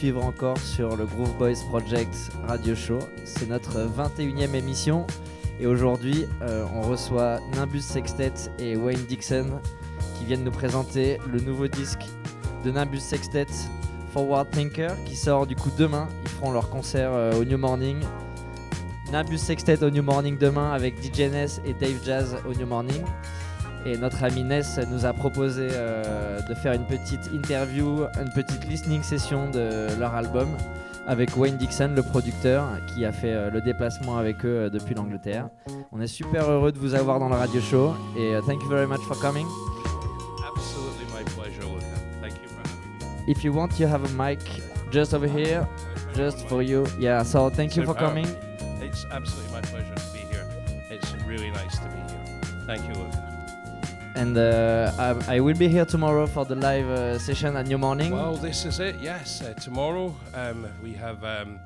suivre encore sur le Groove Boys Project Radio Show. C'est notre 21e émission et aujourd'hui euh, on reçoit Nimbus Sextet et Wayne Dixon qui viennent nous présenter le nouveau disque de Nimbus Sextet, Forward Thinker, qui sort du coup demain. Ils feront leur concert euh, au New Morning. Nimbus Sextet au New Morning demain avec DJ et Dave Jazz au New Morning. Et notre ami Ness nous a proposé euh, de faire une petite interview, une petite listening session de leur album avec Wayne Dixon, le producteur, qui a fait euh, le déplacement avec eux euh, depuis l'Angleterre. On est super heureux de vous avoir dans le radio show et euh, thank you very much for coming. Absolutely my pleasure, Luca. Thank you for having me. If you want, you have a mic just over here, just for you. Yeah, so thank you for coming. It's absolutely my pleasure to be here. It's really nice to be here. Thank you, Luca. And uh, I, I will be here tomorrow for the live uh, session at New Morning. Well, this is it. Yes, uh, tomorrow um, we have, um,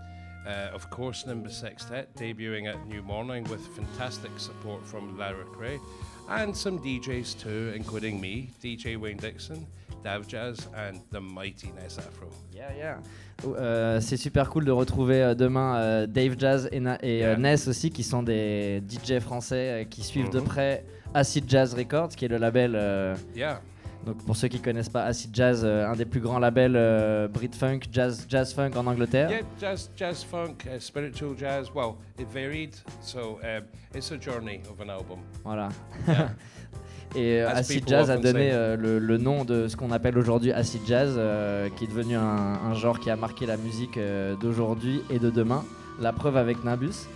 uh, of course, Nimbus Sextet debuting at New Morning with fantastic support from Lara Cray and some DJs too, including me, DJ Wayne Dixon, Dave Jazz, and the mighty Ness Afro. Yeah, yeah. Euh, c'est super cool de retrouver euh, demain euh, Dave Jazz et, Na- et Yeah. Ness aussi, qui sont des DJ français qui suivent de Mhm. près Acid Jazz Records, qui est le label. Yeah. donc pour ceux qui connaissent pas Acid Jazz, un des plus grands labels Brit Funk, jazz, jazz funk en Angleterre. Yeah, jazz, jazz funk, uh, spiritual jazz. Well, it varied, so um, it's a journey of an album. Voilà. Yeah. Et euh, Acid Jazz a donné euh, le, le nom de ce qu'on appelle aujourd'hui Acid Jazz, euh, qui est devenu un, un genre qui a marqué la musique d'aujourd'hui et de demain. La preuve avec Nimbus.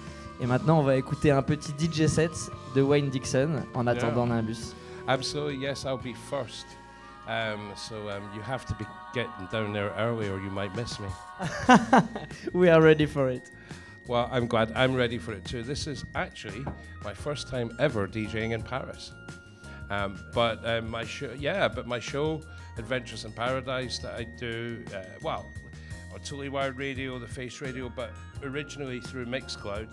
Et maintenant, on va écouter un petit DJ set de Wayne Dixon en attendant Nimbus. Absolutely, yes, I'll be first. Um, so um, you have to be getting down there early or you might miss me. we are ready for it. Well, I'm glad I'm ready for it too. This is actually my first time ever DJing in Paris. Um, but um, my show, yeah, but my show, Adventures in Paradise, that I do, uh, well, on Totally Wired Radio, the Face Radio, but originally through Mixcloud.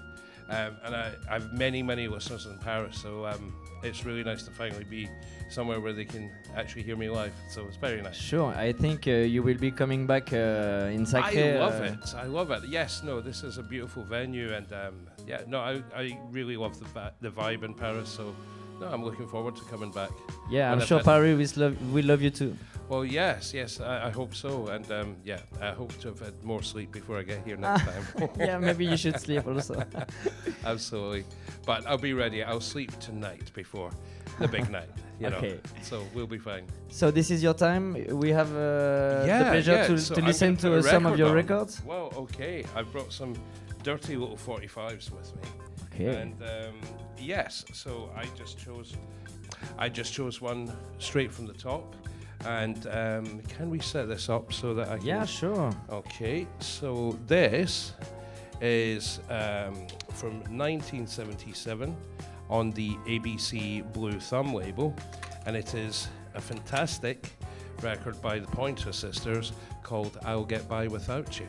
Um, and I, I, have many, many listeners in Paris, so um, it's really nice to finally be somewhere where they can actually hear me live. So it's very nice. Sure, I think uh, you will be coming back uh, in. I love uh, it. I love it. Yes, no, this is a beautiful venue, and um, yeah, no, I, I really love the the vibe in Paris. So no, I'm looking forward to coming back. Yeah, I'm sure Paris will love, will love you too. Well, yes, yes, I, I hope so, and um, yeah, I hope to have had more sleep before I get here next time. yeah, maybe you should sleep also. Absolutely, but I'll be ready. I'll sleep tonight before the big night. You okay. Know, so we'll be fine. So this is your time. We have uh, yeah, the pleasure yeah. to, so to listen to some of your on. records. Well, okay. I've brought some dirty little 45s with me. Okay. And um, yes, so I just chose. I just chose one straight from the top. And um, can we set this up so that I can? Yeah, sure. Okay, so this is um, from 1977 on the ABC Blue Thumb label, and it is a fantastic record by the Pointer Sisters called I'll Get By Without You,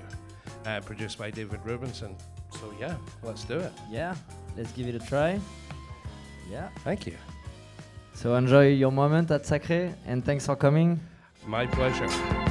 uh, produced by David Rubinson. So, yeah, let's do it. Yeah, let's give it a try. Yeah. Thank you. So enjoy your moment at Sakura and thanks for coming. My pleasure.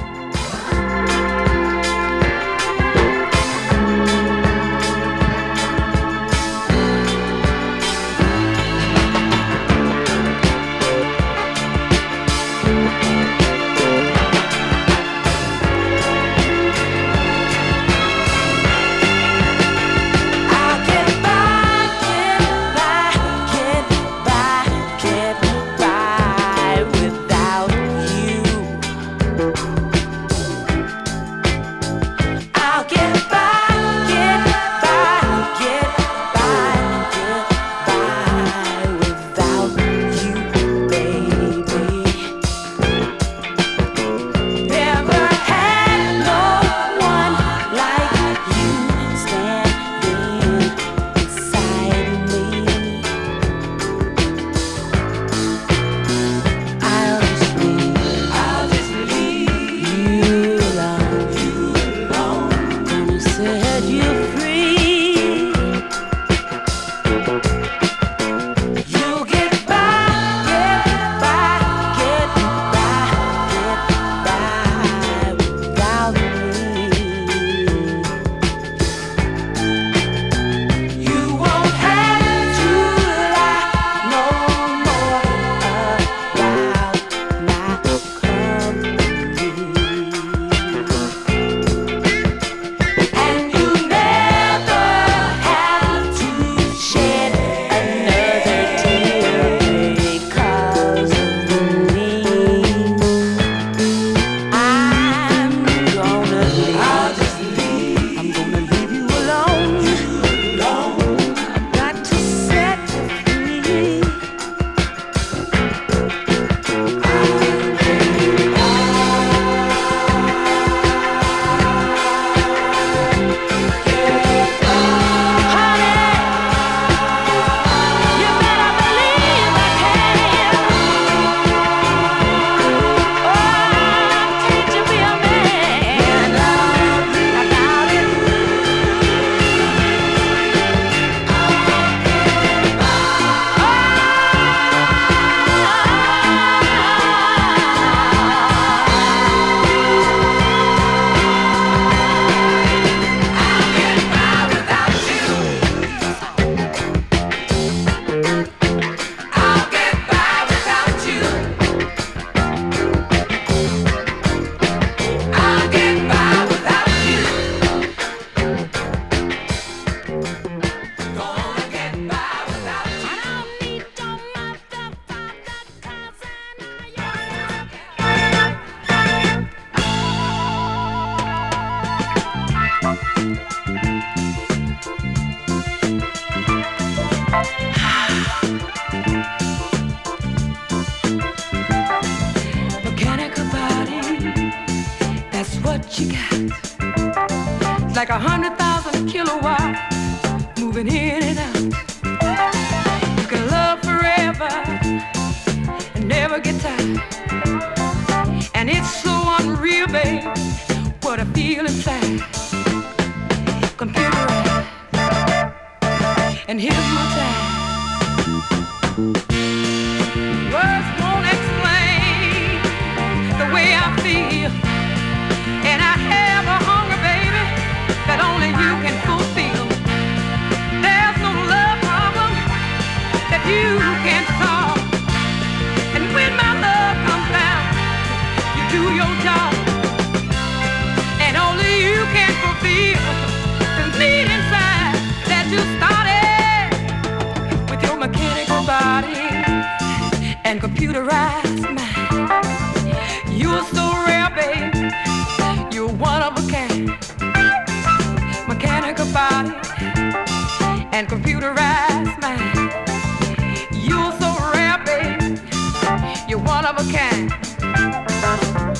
You.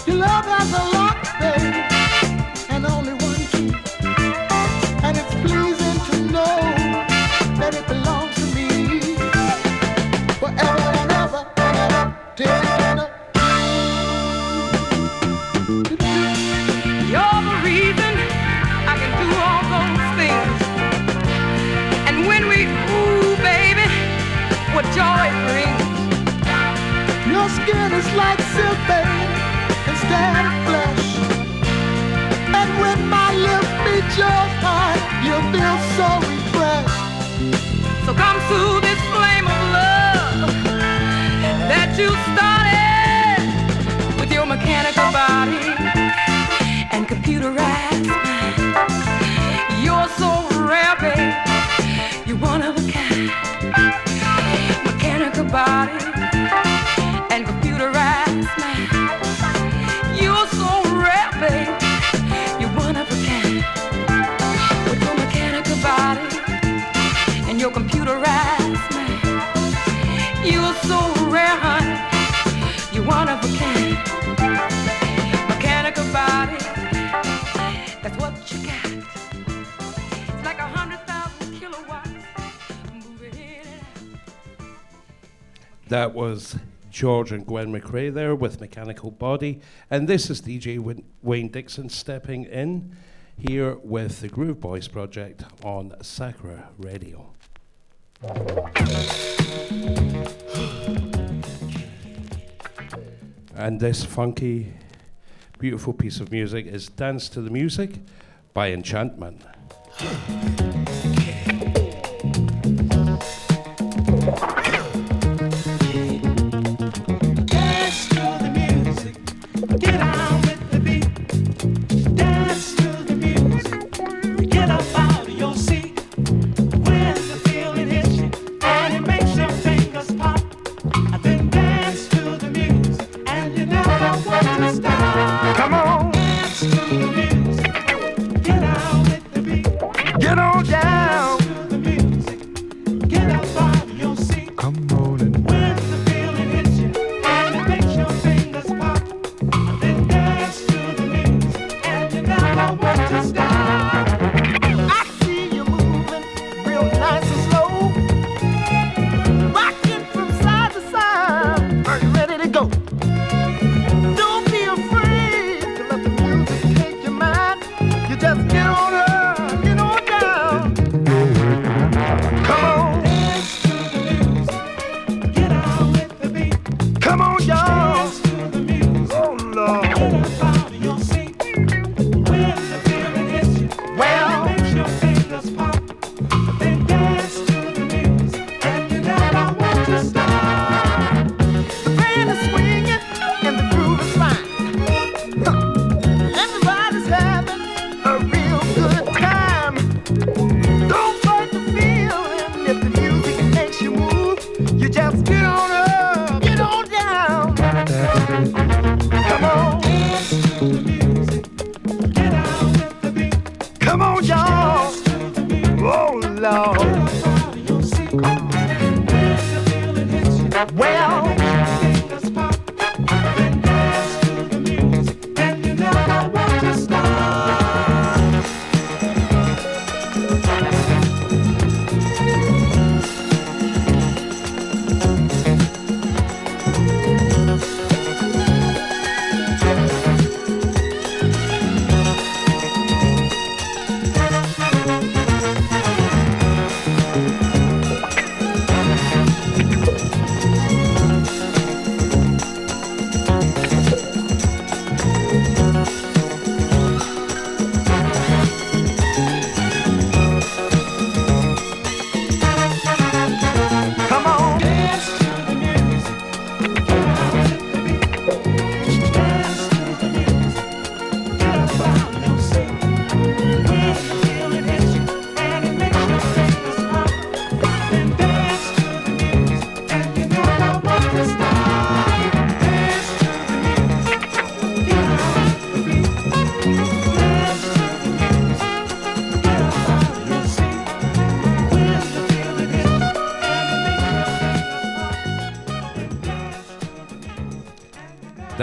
Your love has a and flesh. And when my lips meet your you feel so refreshed. So come this flame of love that you started with your mechanical body and computerized. That was George and Gwen McCrae there with Mechanical Body. And this is DJ Win- Wayne Dixon stepping in here with the Groove Boys Project on Sakura Radio. and this funky, beautiful piece of music is Dance to the Music by Enchantment.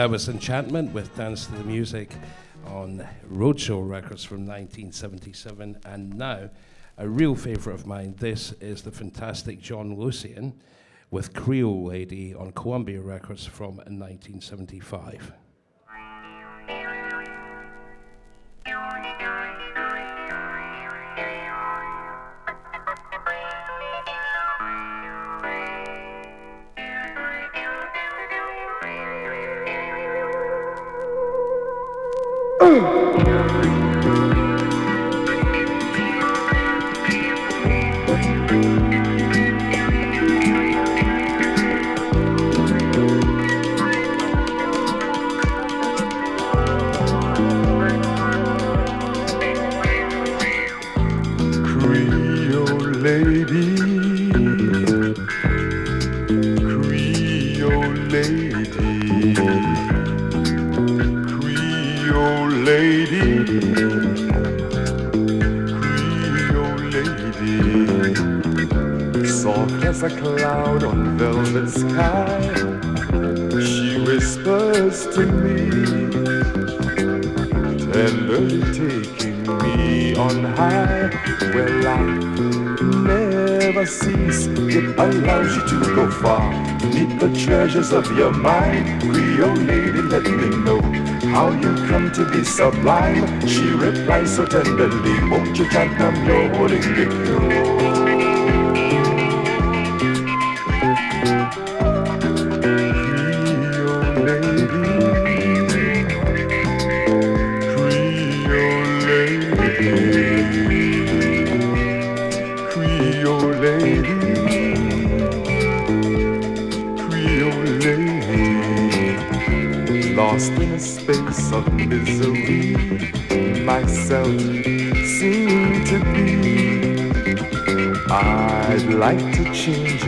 That was Enchantment with Dance to the Music on Roadshow Records from 1977. And now, a real favourite of mine, this is the fantastic John Lucien with Creole Lady on Columbia Records from 1975. Soft as a cloud on velvet sky, she whispers to me tenderly taking me on high. Where life never cease. It allows you to go far, meet the treasures of your mind. Creole lady, let me know how you come to be sublime. She replies so tenderly, won't you chant I'm your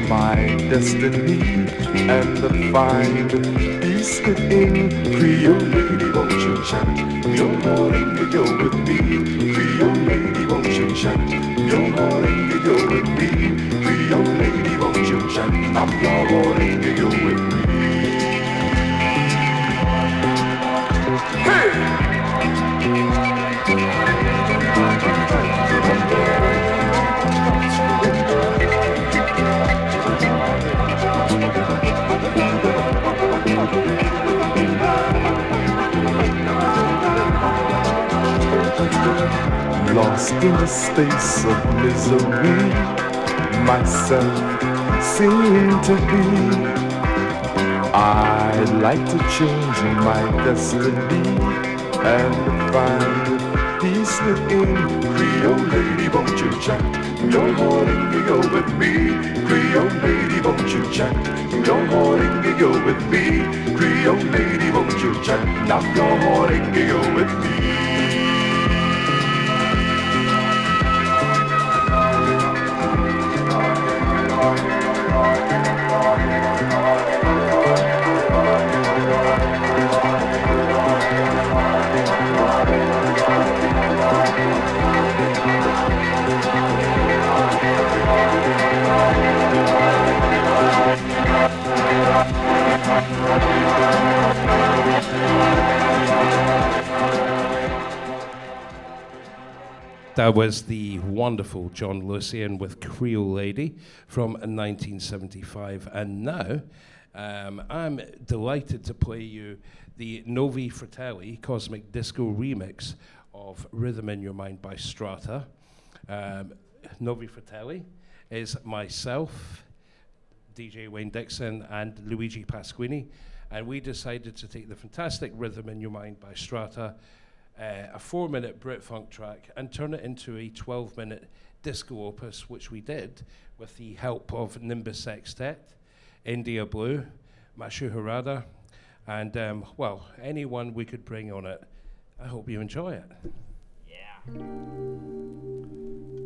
my destiny and the find peace within. Creole lady, won't you chant your morning to go with me? Creole lady, won't you chant your morning to go with me? Creole lady, won't you chant I'm your morning in a space of misery, myself seem to be. I'd like to change my destiny and find peace within. Creole lady, won't you chant your morning go with me? Creole lady, won't you chant your morning go with me? Creole lady, won't you chant now your morning go with me? That was the wonderful John Lucien with Creole Lady from 1975. And now um, I'm delighted to play you the Novi Fratelli Cosmic Disco remix of Rhythm in Your Mind by Strata. Um, Novi Fratelli is myself, DJ Wayne Dixon, and Luigi Pasquini. And we decided to take the fantastic Rhythm in Your Mind by Strata uh, a four minute Brit funk track and turn it into a 12 minute disco opus, which we did with the help of Nimbus Sextet, India Blue, Mashu Harada, and um, well, anyone we could bring on it. I hope you enjoy it. Music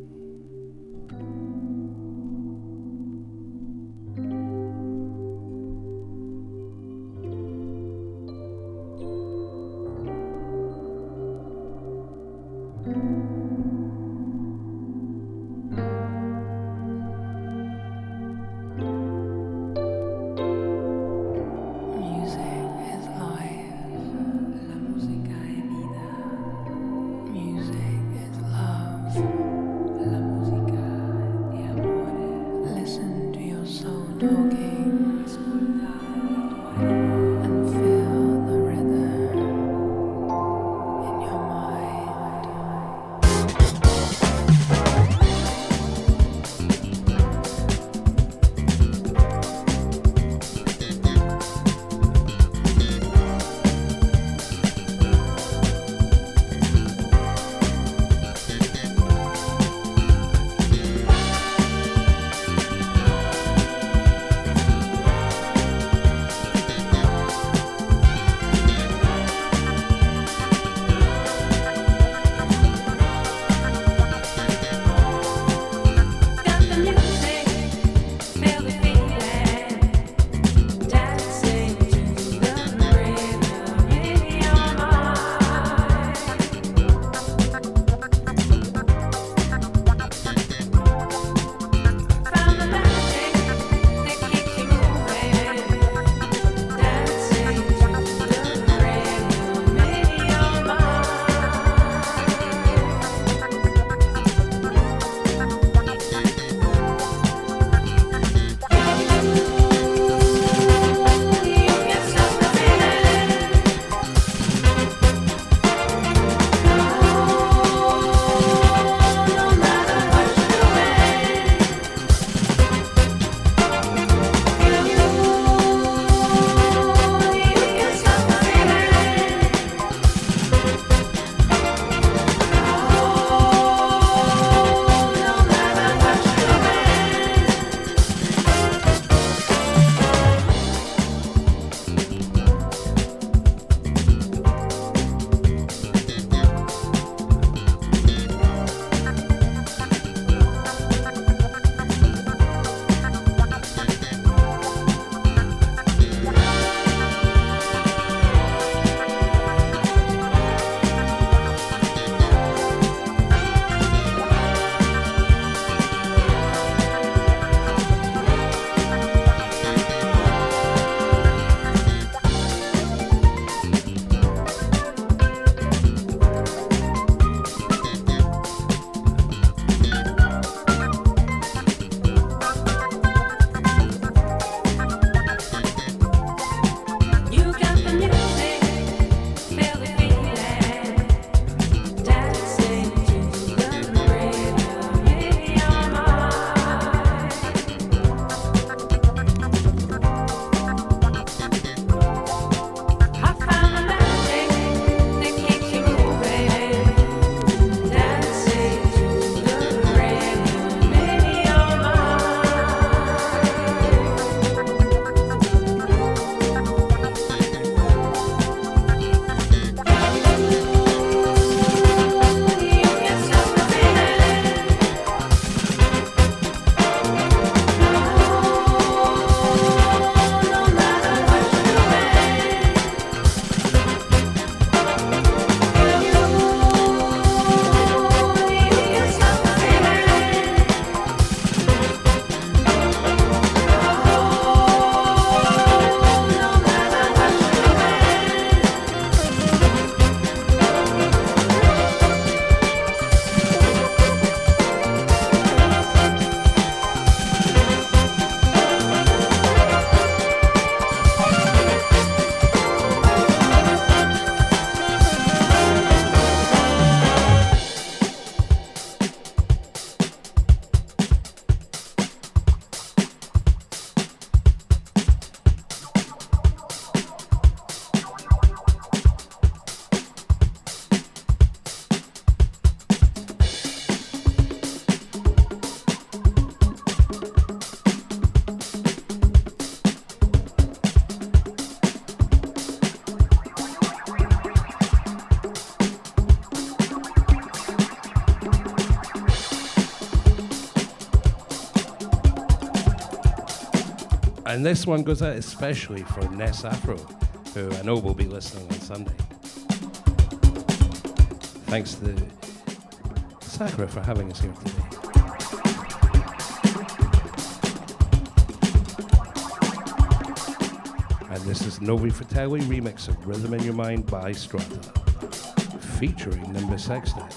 And this one goes out especially for Ness Afro, who I know will be listening on Sunday. Thanks to Sakura for having us here today. And this is Novi Fratelli remix of Rhythm in Your Mind by Strata, featuring Nimbus Sextet.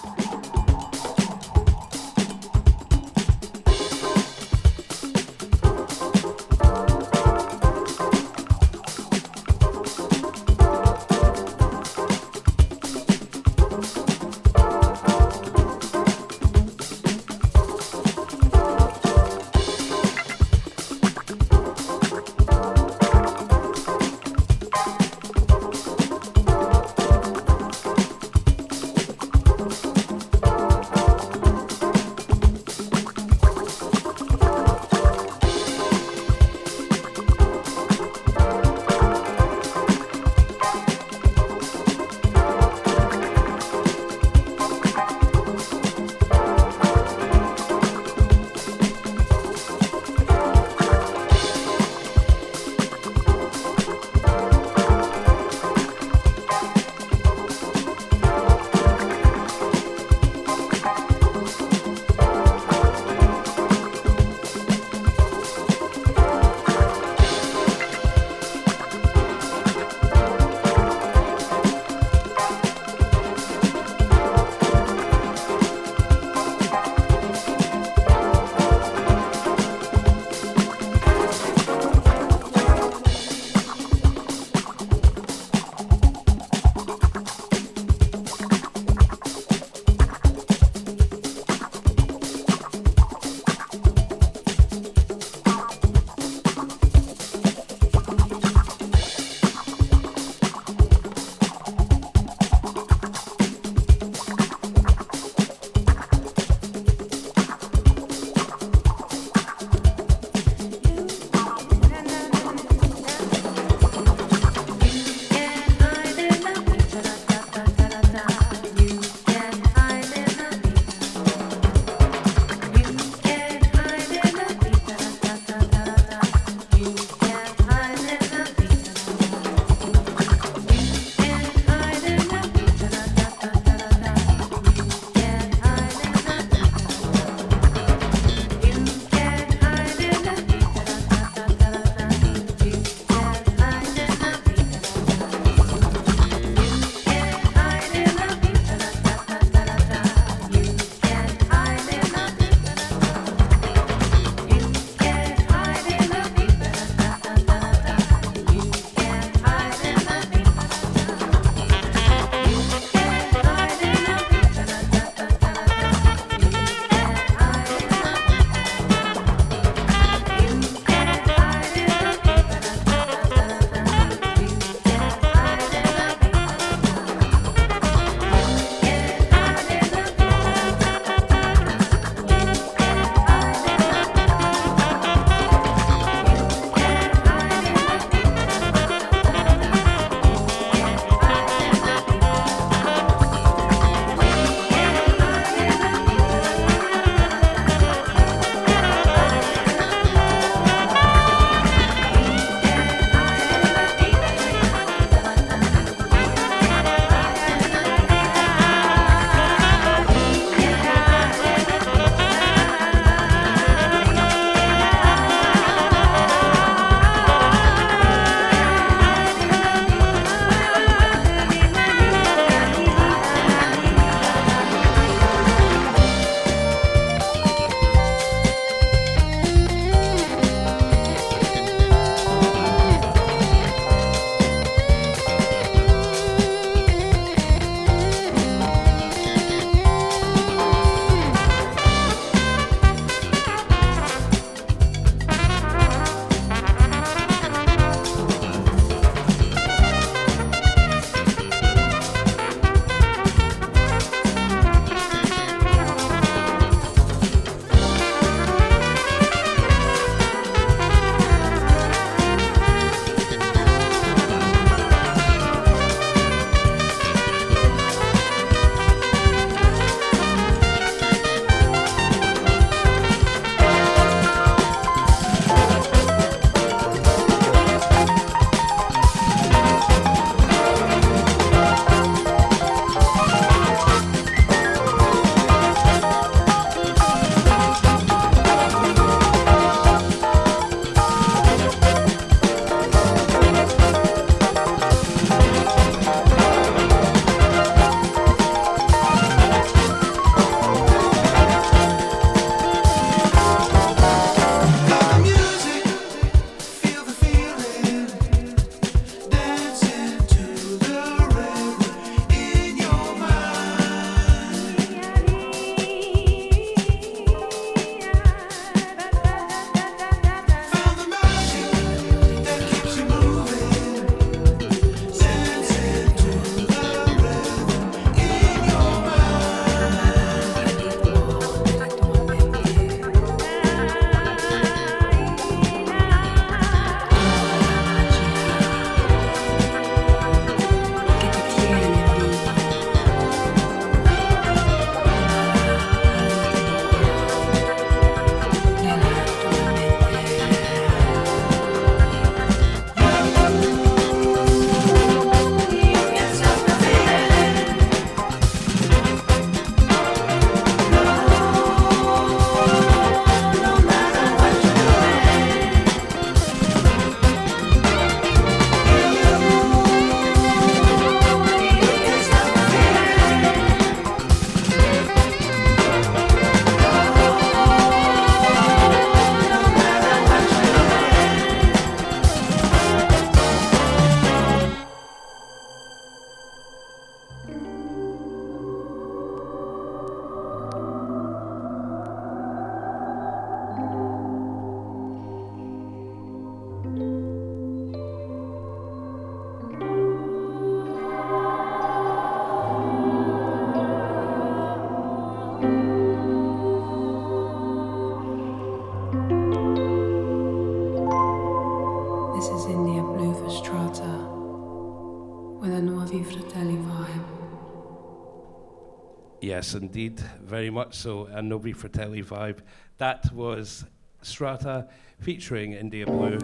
Yes, indeed, very much so. A Novi Fratelli vibe. That was Strata featuring India Blue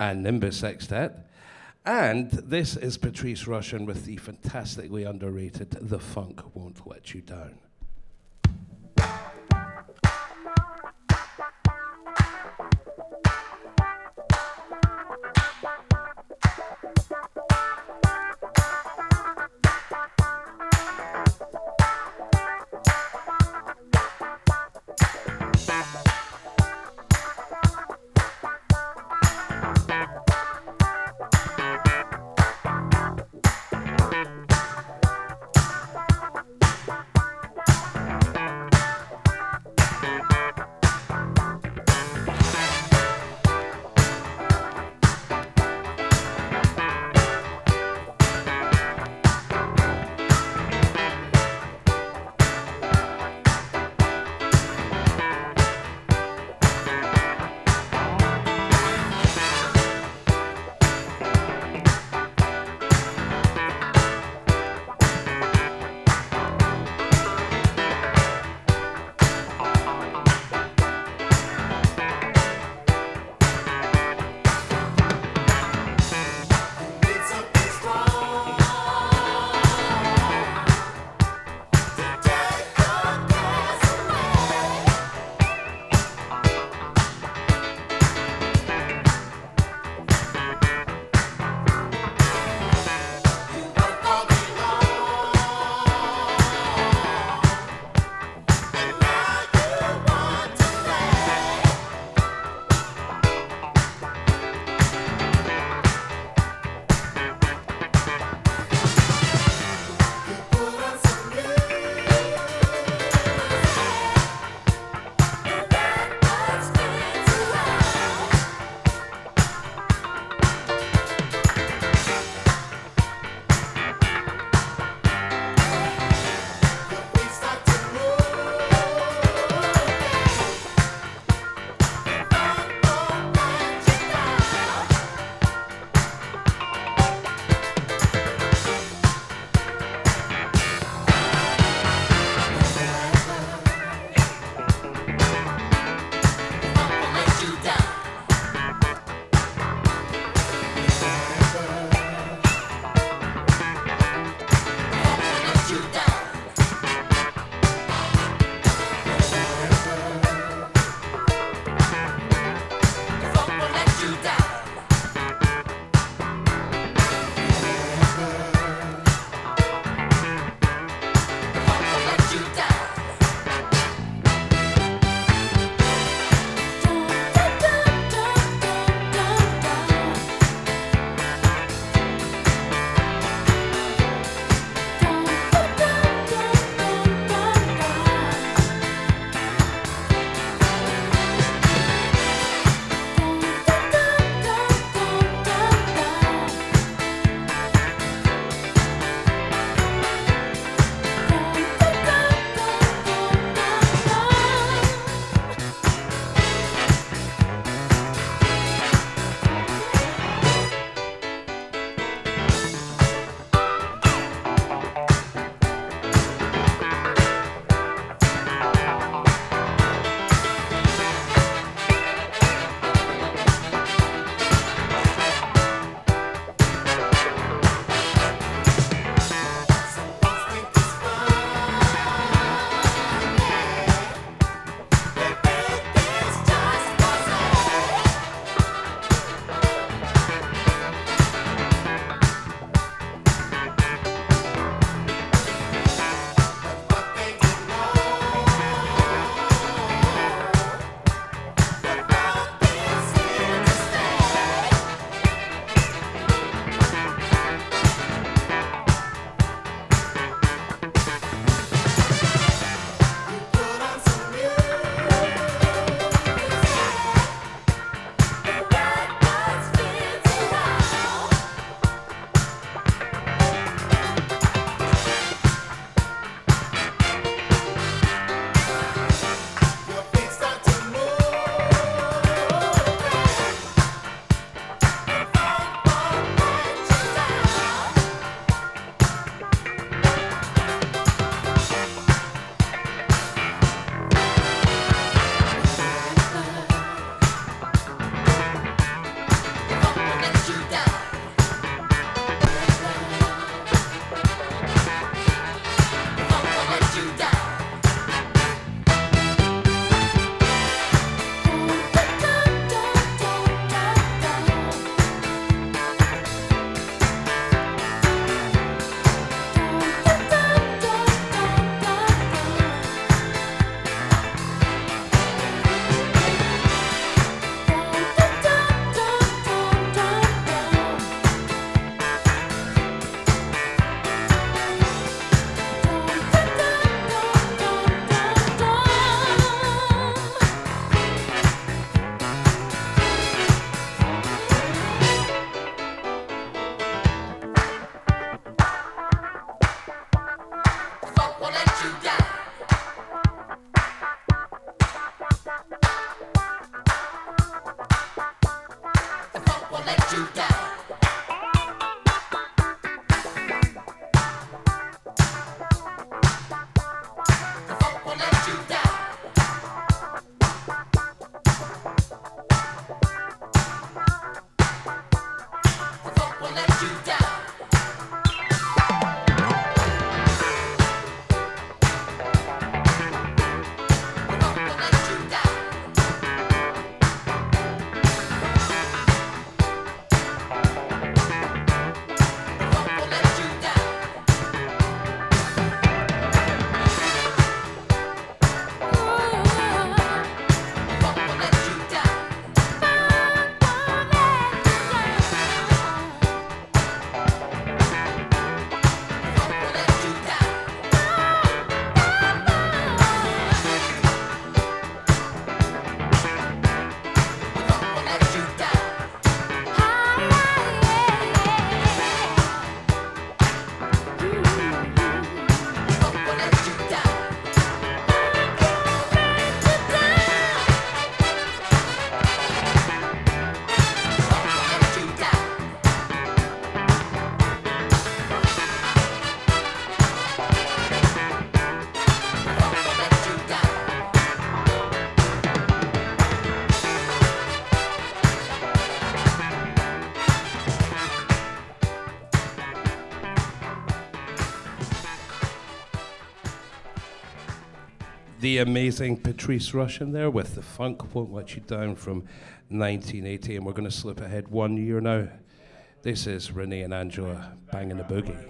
and Nimbus Sextet. And this is Patrice Rushen with the fantastically underrated The Funk Won't Let You Down. The amazing Patrice Rushen there with the Funk Won't Let You Down from 1980. And we're going to slip ahead one year now. This is Renee and Angela banging a boogie.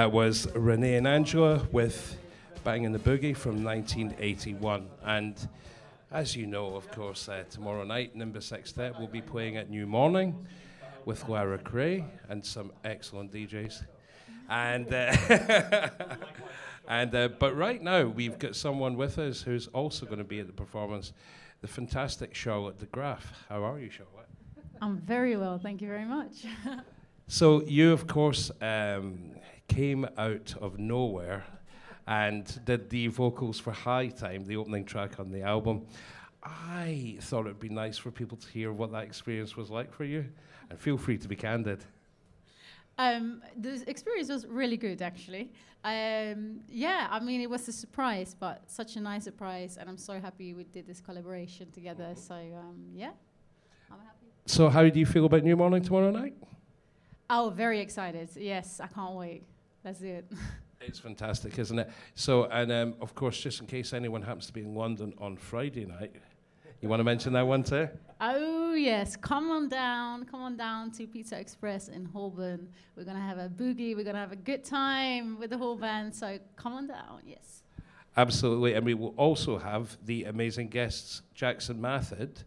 That was René and Angela with Banging the Boogie from 1981. And as you know, of course, uh, tomorrow night, Number Nimbus Sextet will be playing at New Morning with Lara Cray and some excellent DJs. And, uh, and uh, but right now, we've got someone with us who's also going to be at the performance, the fantastic Charlotte de Graaf. How are you, Charlotte? I'm very well, thank you very much. So you, of course, um, came out of nowhere and did the vocals for High Time, the opening track on the album. I thought it'd be nice for people to hear what that experience was like for you, and feel free to be candid. um, the experience was really good, actually. Um, yeah, I mean, it was a surprise, but such a nice surprise, and I'm so happy we did this collaboration together. So um, yeah, I'm happy. So, how do you feel about New Morning tomorrow night? Oh, very excited! Yes, I can't wait. Let's do it. It's fantastic, isn't it? So, and um, of course, just in case anyone happens to be in London on Friday night, you want to mention that one too? Oh yes, come on down, come on down to Pizza Express in Holborn. We're gonna have a boogie. We're gonna have a good time with the whole band. So come on down. Yes. Absolutely. And we will also have the amazing guests Jackson Mathod,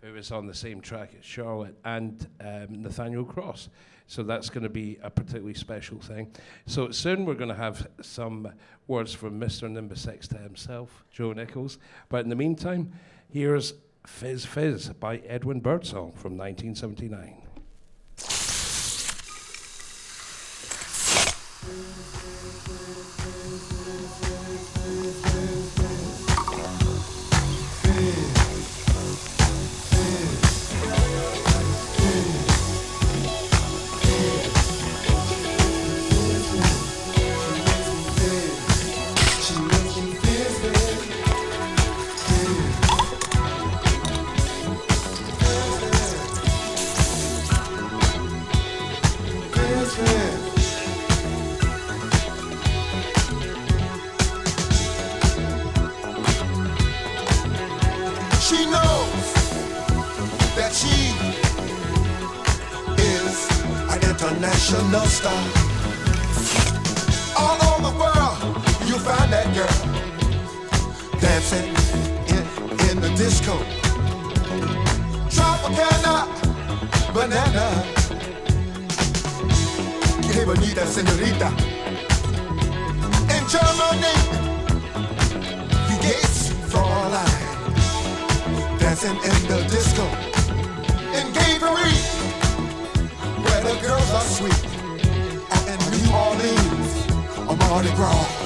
who is on the same track as Charlotte, and um, Nathaniel Cross. So that's going to be a particularly special thing. So soon we're going to have some words from Mr. Nimbus Sextet himself, Joe Nichols. But in the meantime, here's Fizz Fizz by Edwin Birdsong from 1979. Dancing in the disco. In Gavery, where the girls are sweet. Or in New Orleans, or Mardi Gras.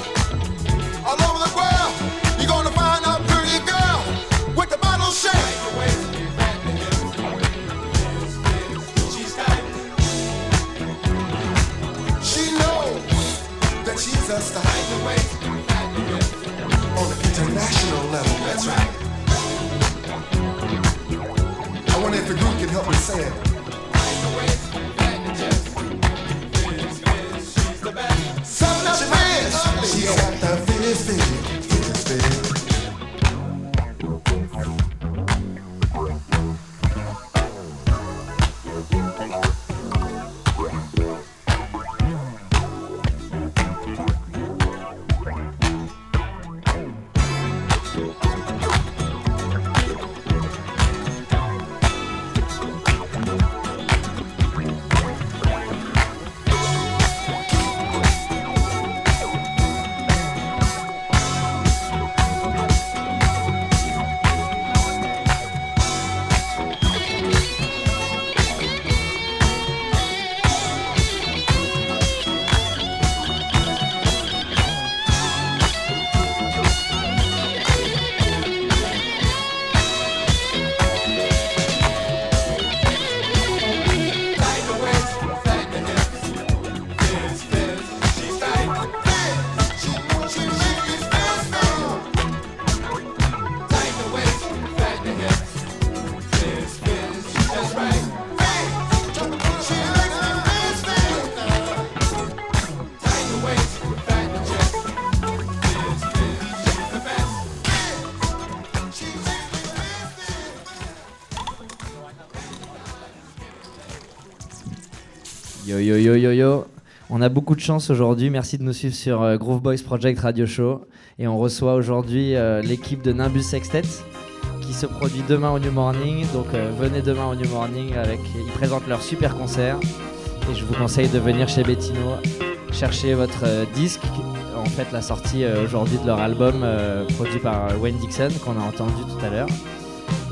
Yo yo yo. On a beaucoup de chance aujourd'hui. Merci de nous suivre sur euh, Groove Boys Project Radio Show. Et on reçoit aujourd'hui euh, l'équipe de Nimbus Sextet qui se produit demain au New Morning. Donc euh, venez demain au New Morning avec. Ils présentent leur super concert. Et je vous conseille de venir chez Bettino chercher votre disque. En fait, la sortie aujourd'hui de leur album produit par Wayne Dixon qu'on a entendu tout à l'heure.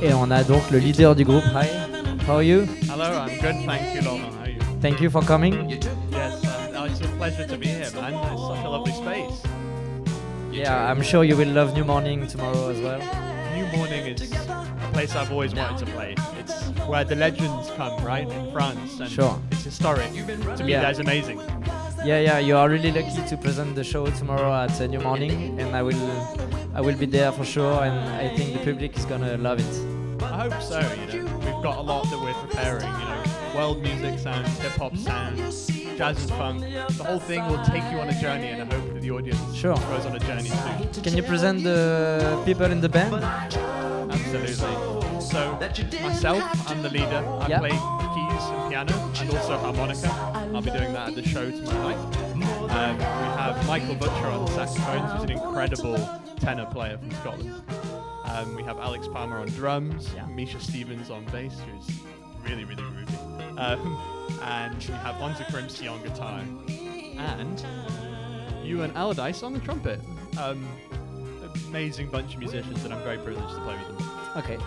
Et on a donc le leader du groupe. Hi, how are you? Hello, I'm good, thank you. You? Thank you for coming. Yes, uh, it's a pleasure to be here, man. It's such a lovely space. Yeah, I'm sure you will love New Morning tomorrow as well. New Morning is a place I've always wanted to play. It's where the legends come, right, in France. And Sure. It's historic. To me, Yeah. that's amazing. Yeah, yeah, you are really lucky to present the show tomorrow at uh, New Morning, and I will, I will be there for sure, and I think the public is gonna love it. I hope so, you know. We've got a lot that we're preparing, you know world music sound, hip hop sound, jazz and funk. The whole thing will take you on a journey, and I hope that the audience sure. goes on a journey too. Can you present the people in the band? Absolutely. So myself, I'm the leader. I yep. play keys and piano, and also harmonica. I'll be doing that at the show tonight. Um, we have Michael Butcher on the saxophones, who's an incredible tenor player from Scotland. Um, we have Alex Palmer on drums, yeah. Misha Stevens on bass, who's really, really, good. Um, and we have Onza Krimsky on guitar. And Ewan Allardyce on the trumpet. Um, amazing bunch of musicians, and I'm very privileged to play with them. Okay,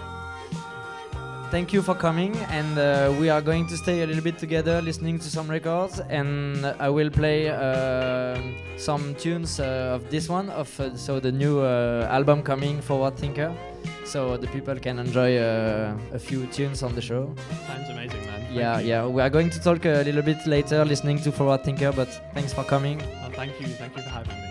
thank you for coming. And uh, we are going to stay a little bit together, listening to some records. And I will play uh, some tunes uh, of this one, of uh, so the new uh, album coming, Forward Thinker. So the people can enjoy a few tunes on the show. Sounds amazing, man. Thank yeah, you. yeah. We are going to talk a little bit later, listening to Forward Thinker. But thanks for coming. Oh, thank you, thank you for having me.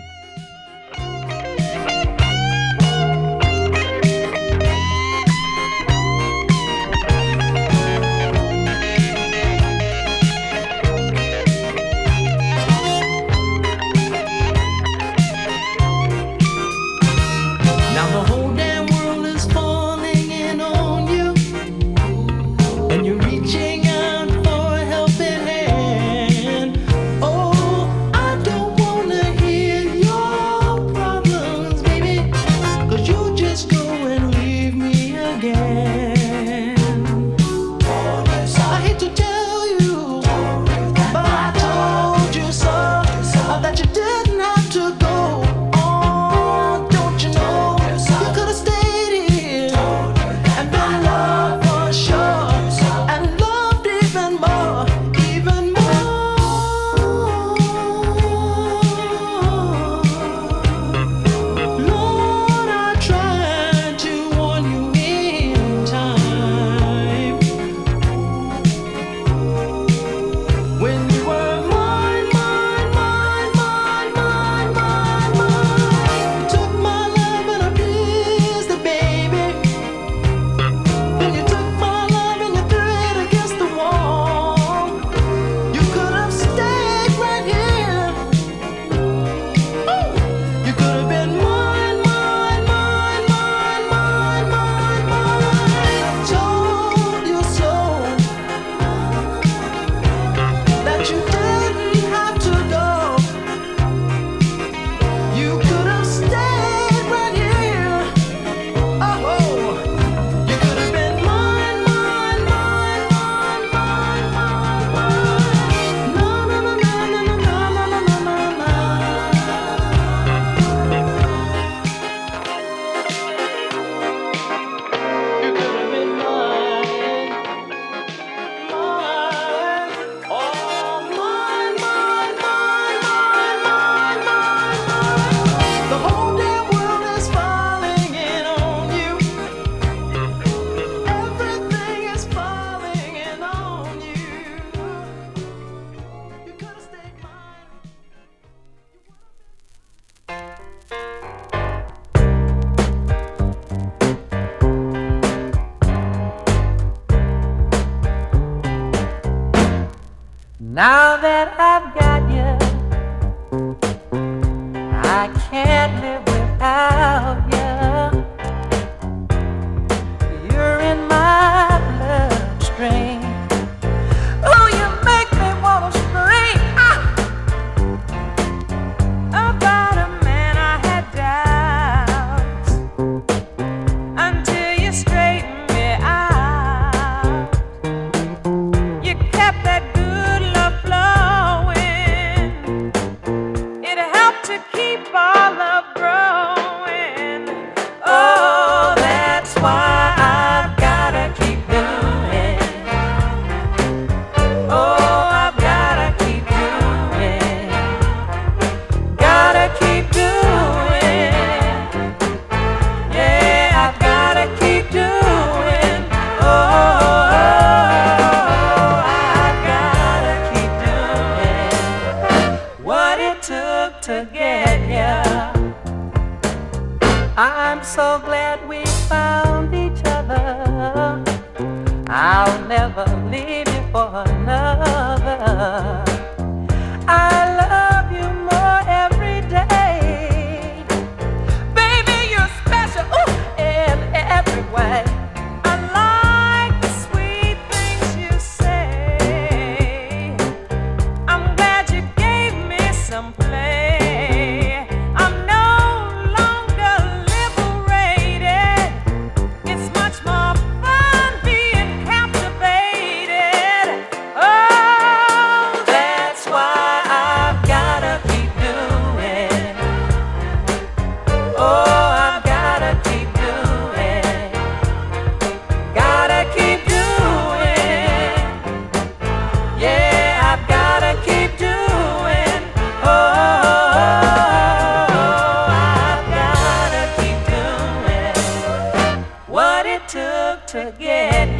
Forget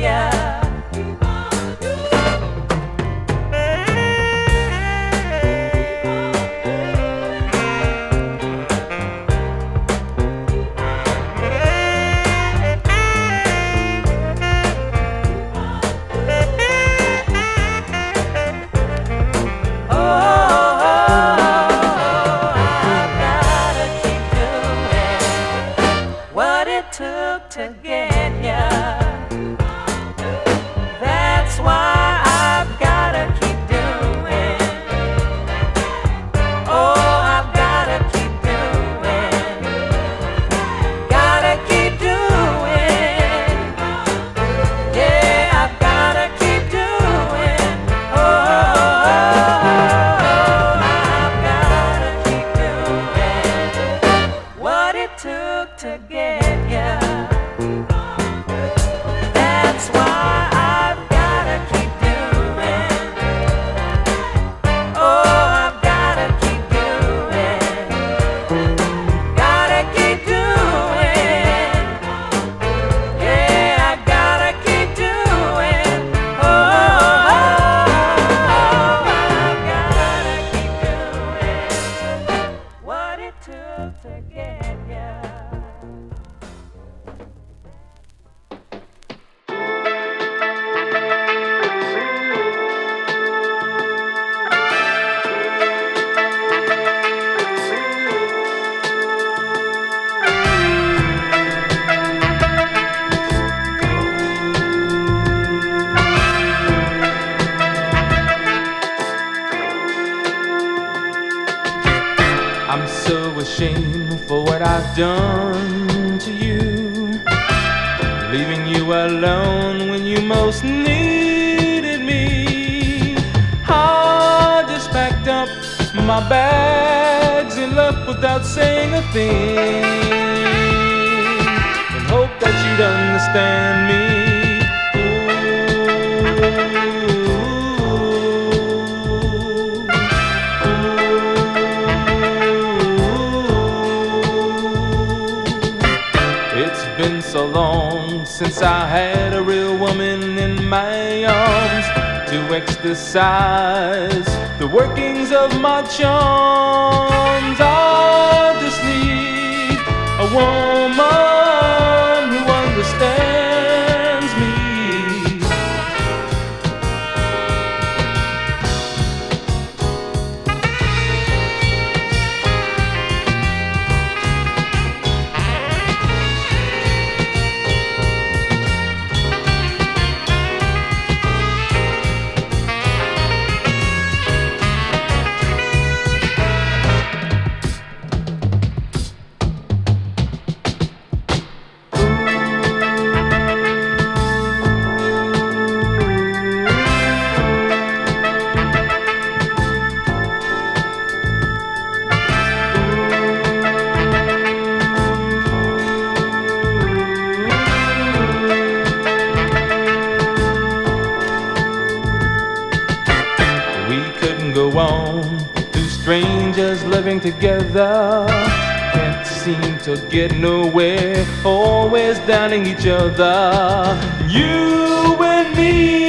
you. so get nowhere, always doubting each other. You and me.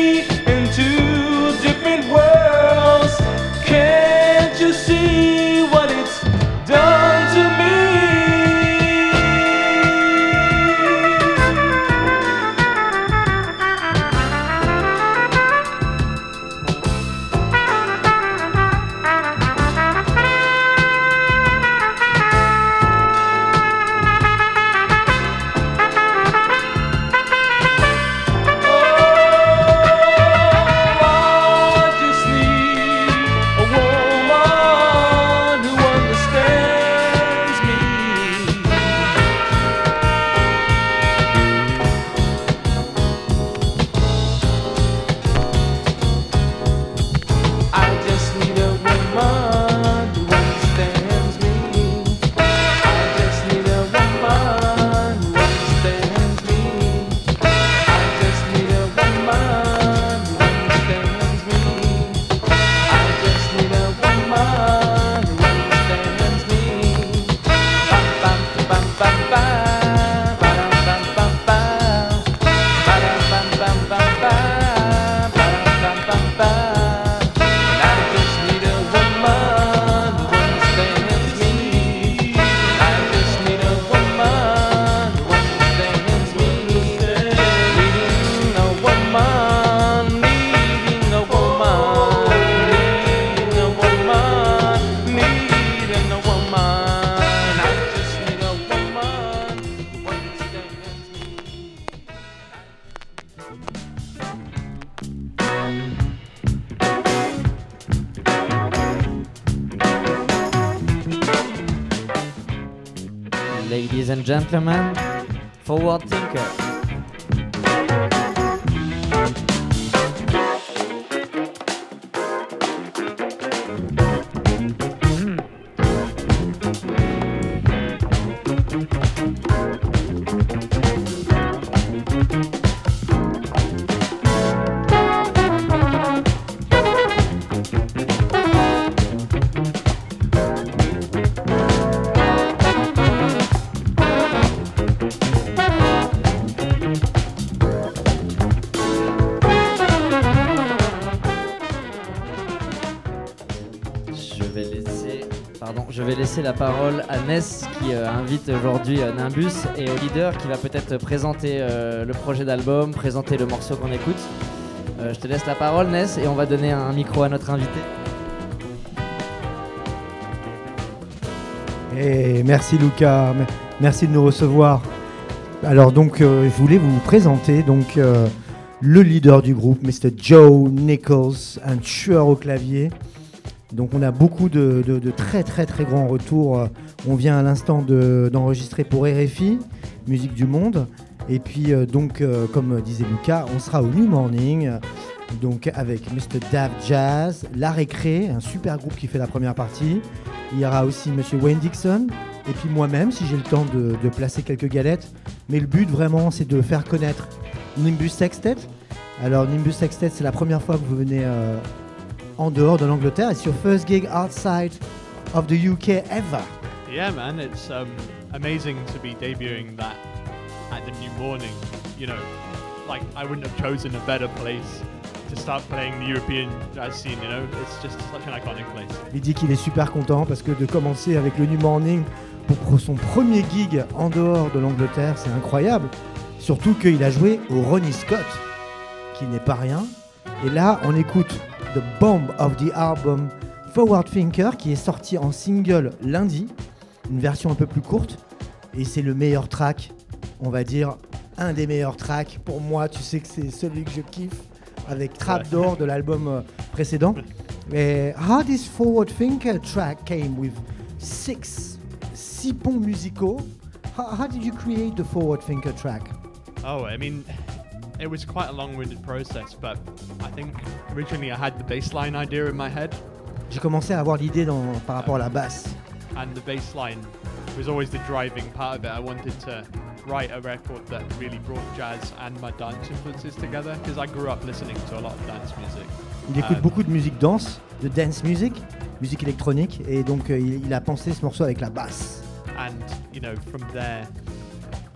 gentlemen. vais laisser la parole à Ness qui euh, invite aujourd'hui euh, Nimbus et au leader qui va peut-être présenter euh, le projet d'album, présenter le morceau qu'on écoute. je te laisse la parole Ness et on va donner un micro à notre invité. Et merci Lucas, merci de nous recevoir. Alors donc je voulais vous présenter donc le leader du groupe, Mr. Joe Nichols, un tueur au clavier. Donc on a beaucoup de, très très très grands retours. On vient à l'instant de- d'enregistrer pour RFI, Musique du Monde. Et puis euh, donc, euh, comme disait Lucas, on sera au New Morning. Donc avec Mr. Dav Jazz, La Récré, un super groupe qui fait la première partie. Il y aura aussi Monsieur Wayne Dixon. Et puis moi-même, si j'ai le temps de, de placer quelques galettes. Mais le but vraiment, c'est de faire connaître Nimbus Sextet. Alors Nimbus Sextet, c'est la première fois que vous venez euh, en dehors de l'Angleterre. It's your first gig outside of the UK ever. Yeah, man, it's um, amazing to be debuting that at the New Morning. You know, like I wouldn't have chosen a better place to start playing the European jazz scene. You know, it's just such an iconic place. Il dit qu'il est super content parce que de commencer avec le New Morning pour son premier gig en dehors de l'Angleterre, c'est incroyable. Surtout qu'il a joué au Ronnie Scott, qui n'est pas rien. Et là, on écoute The Bomb of the Album Forward Thinker, qui est sorti en single lundi, une version un peu plus courte. Et c'est le meilleur track, on va dire, un des meilleurs tracks. Pour moi, tu sais que c'est celui que je kiffe, avec Trapdoor de l'album euh, précédent. Et how this Forward Thinker track came with six, six ponts musicaux. How, how did you create the Forward Thinker track? Oh, I mean, it was quite a long-winded process, but I think originally I had the bass line idea in my head, J'ai commencé à avoir l'idée par rapport à la basse. and the bass line was always the driving part of it. I wanted to write a record that really brought jazz and my dance influences together because I grew up listening to a lot of dance music. Il écoute Um, beaucoup de musique danse, de dance music, musique électronique, et donc euh, il, il a pensé ce morceau avec la basse. and you know from there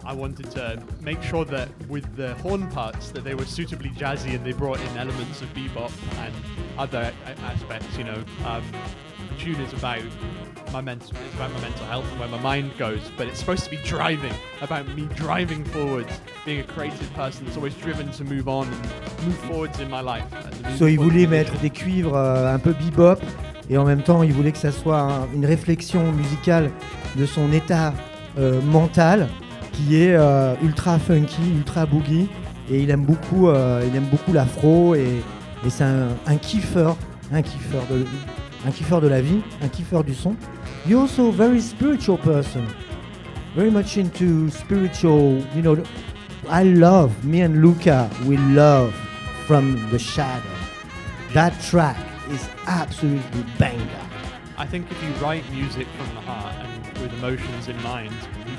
i wanted to make sure that with the horn parts that they were suitably jazzy and they brought in elements of bebop and other aspects you know um, the tune is about my mental it's about my mental health and where my mind goes but it's supposed to be driving about me driving forwards being a creative person that's always driven to move on and move forwards in my life. So il voulait mettre des cuivres euh, un peu bebop, et en même temps il voulait que ça soit un- une réflexion musicale de son état euh, mental, qui est euh, ultra funky, ultra boogie, et il aime beaucoup, euh, il aime beaucoup l'afro, et, et c'est un, un un kiffeur de, un kiffeur de la vie, un kiffeur du son. Also a very spiritual person, very much into spiritual, you know. I love, me and Luca, we love From the Shadow. That track is absolutely banger. I think if you write music from the heart and with emotions in mind,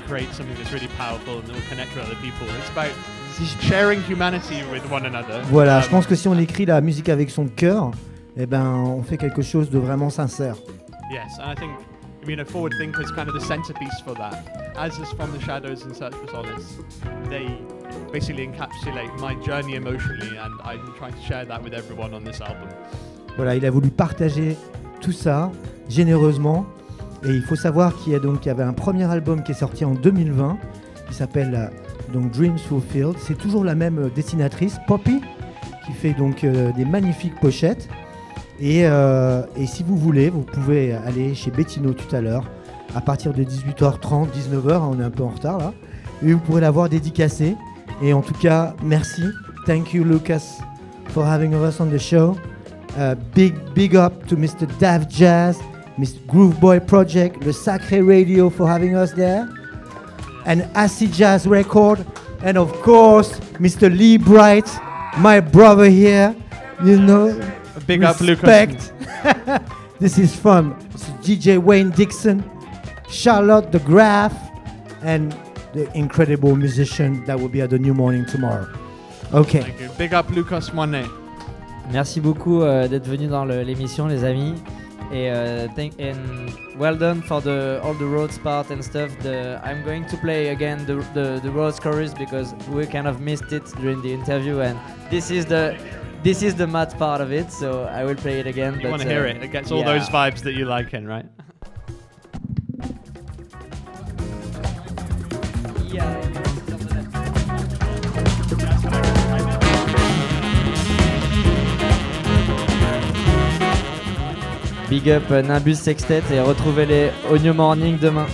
create something that's really powerful and that will connect with other people. It's about sharing humanity with one another. Voilà, Um, je pense que si on écrit la musique avec son cœur, eh ben, on fait quelque chose de vraiment sincère. Yes, and I think, I mean, a forward thinker is kind of the centerpiece for that. As is From the Shadows and Search for Solace, they basically encapsulate my journey emotionally, and I'm trying to share that with everyone on this album. Voilà, il a voulu partager tout ça généreusement. Et il faut savoir qu'il y a donc avait un premier album qui est sorti en 2020 qui s'appelle euh, donc Dreams Fulfilled. C'est toujours la même euh, dessinatrice, Poppy, qui fait donc euh, des magnifiques pochettes. Et, si vous voulez, vous pouvez aller chez Bettino tout à l'heure à partir de 18h30, 19h, on est un peu en retard là. Et vous pourrez la voir dédicacée. Et en tout cas, merci. Thank you, Lucas, for having us on the show. Big, big up to Mr. Dav Jazz, Mr. Groove Boy Project, Le Sacré Radio for having us there, and Acid Jazz Record, and of course, Mr. Lee Bright, my brother here. You know, a big up, Lucas. respect. this is from DJ Wayne Dixon, Charlotte de Graaf, and the incredible musician that will be at the New Morning tomorrow. Okay. Thank you. Big up Lucas Monet. Merci beaucoup euh, d'être venu dans le- l'émission, les amis. Et euh, thank and well done for the all the roads part and stuff. The I'm going to play again the the, the roads chorus because we kind of missed it during the interview, and this is the this is the mad part of it. So I will play it again. You want to hear uh, it? It gets all yeah. those vibes that you like in, right? Big up euh, Nimbus Sextet et retrouvez-les au New Morning demain.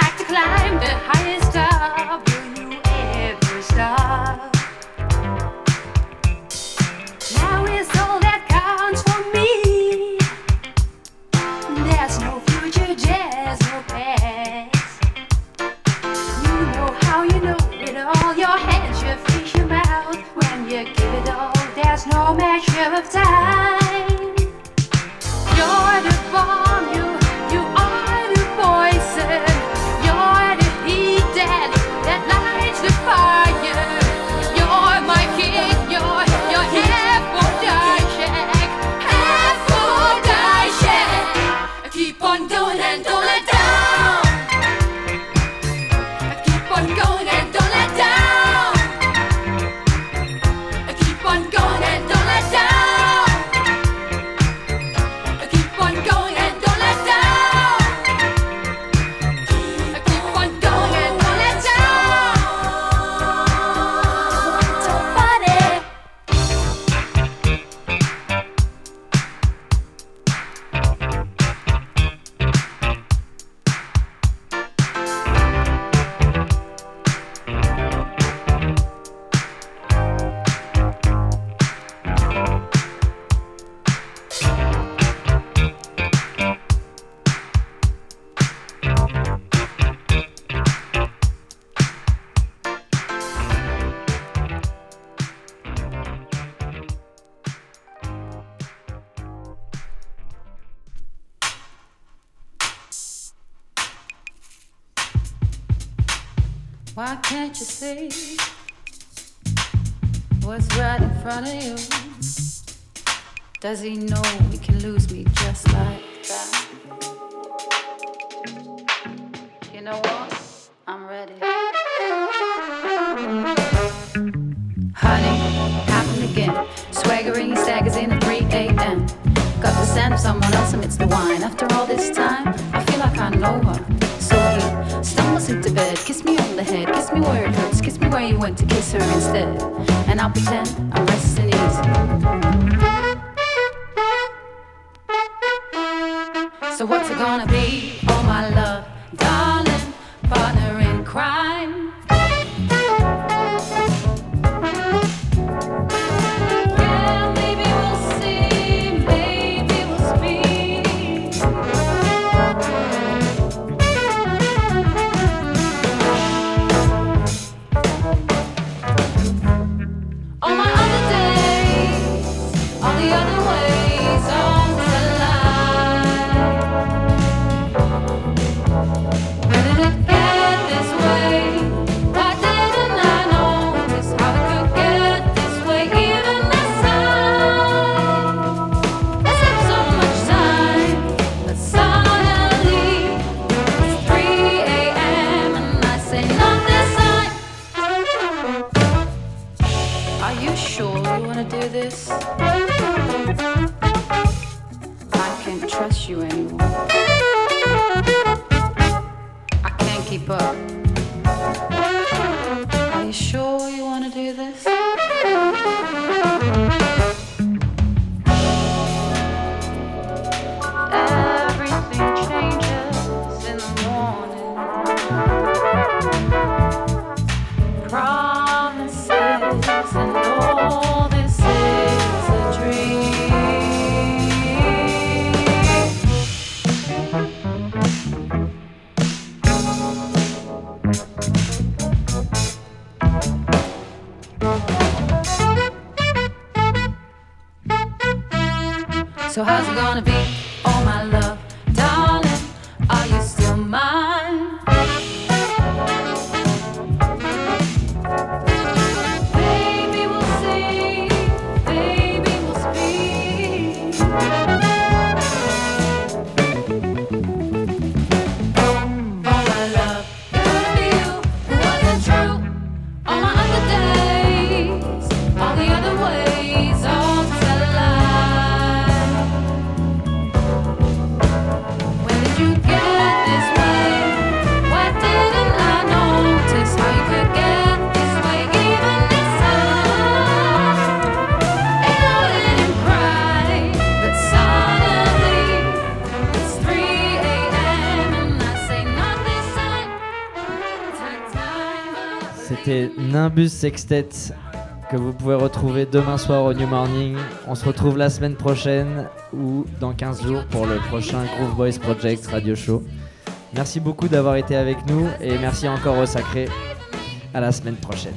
like to climb the highest top. Will you ever stop? Now is all that counts for me. There's no future, just no past. You know how you know with all your hands, your fish, your mouth. When you give it all, there's no measure of time. you see. What's right in front of you? Does he know we can lose me just like? Nimbus Sextet que vous pouvez retrouver demain soir au New Morning. On se retrouve la semaine prochaine ou dans 15 jours pour le prochain Groove Boys Project Radio Show. Merci beaucoup d'avoir été avec nous et merci encore au Sacré. À la semaine prochaine.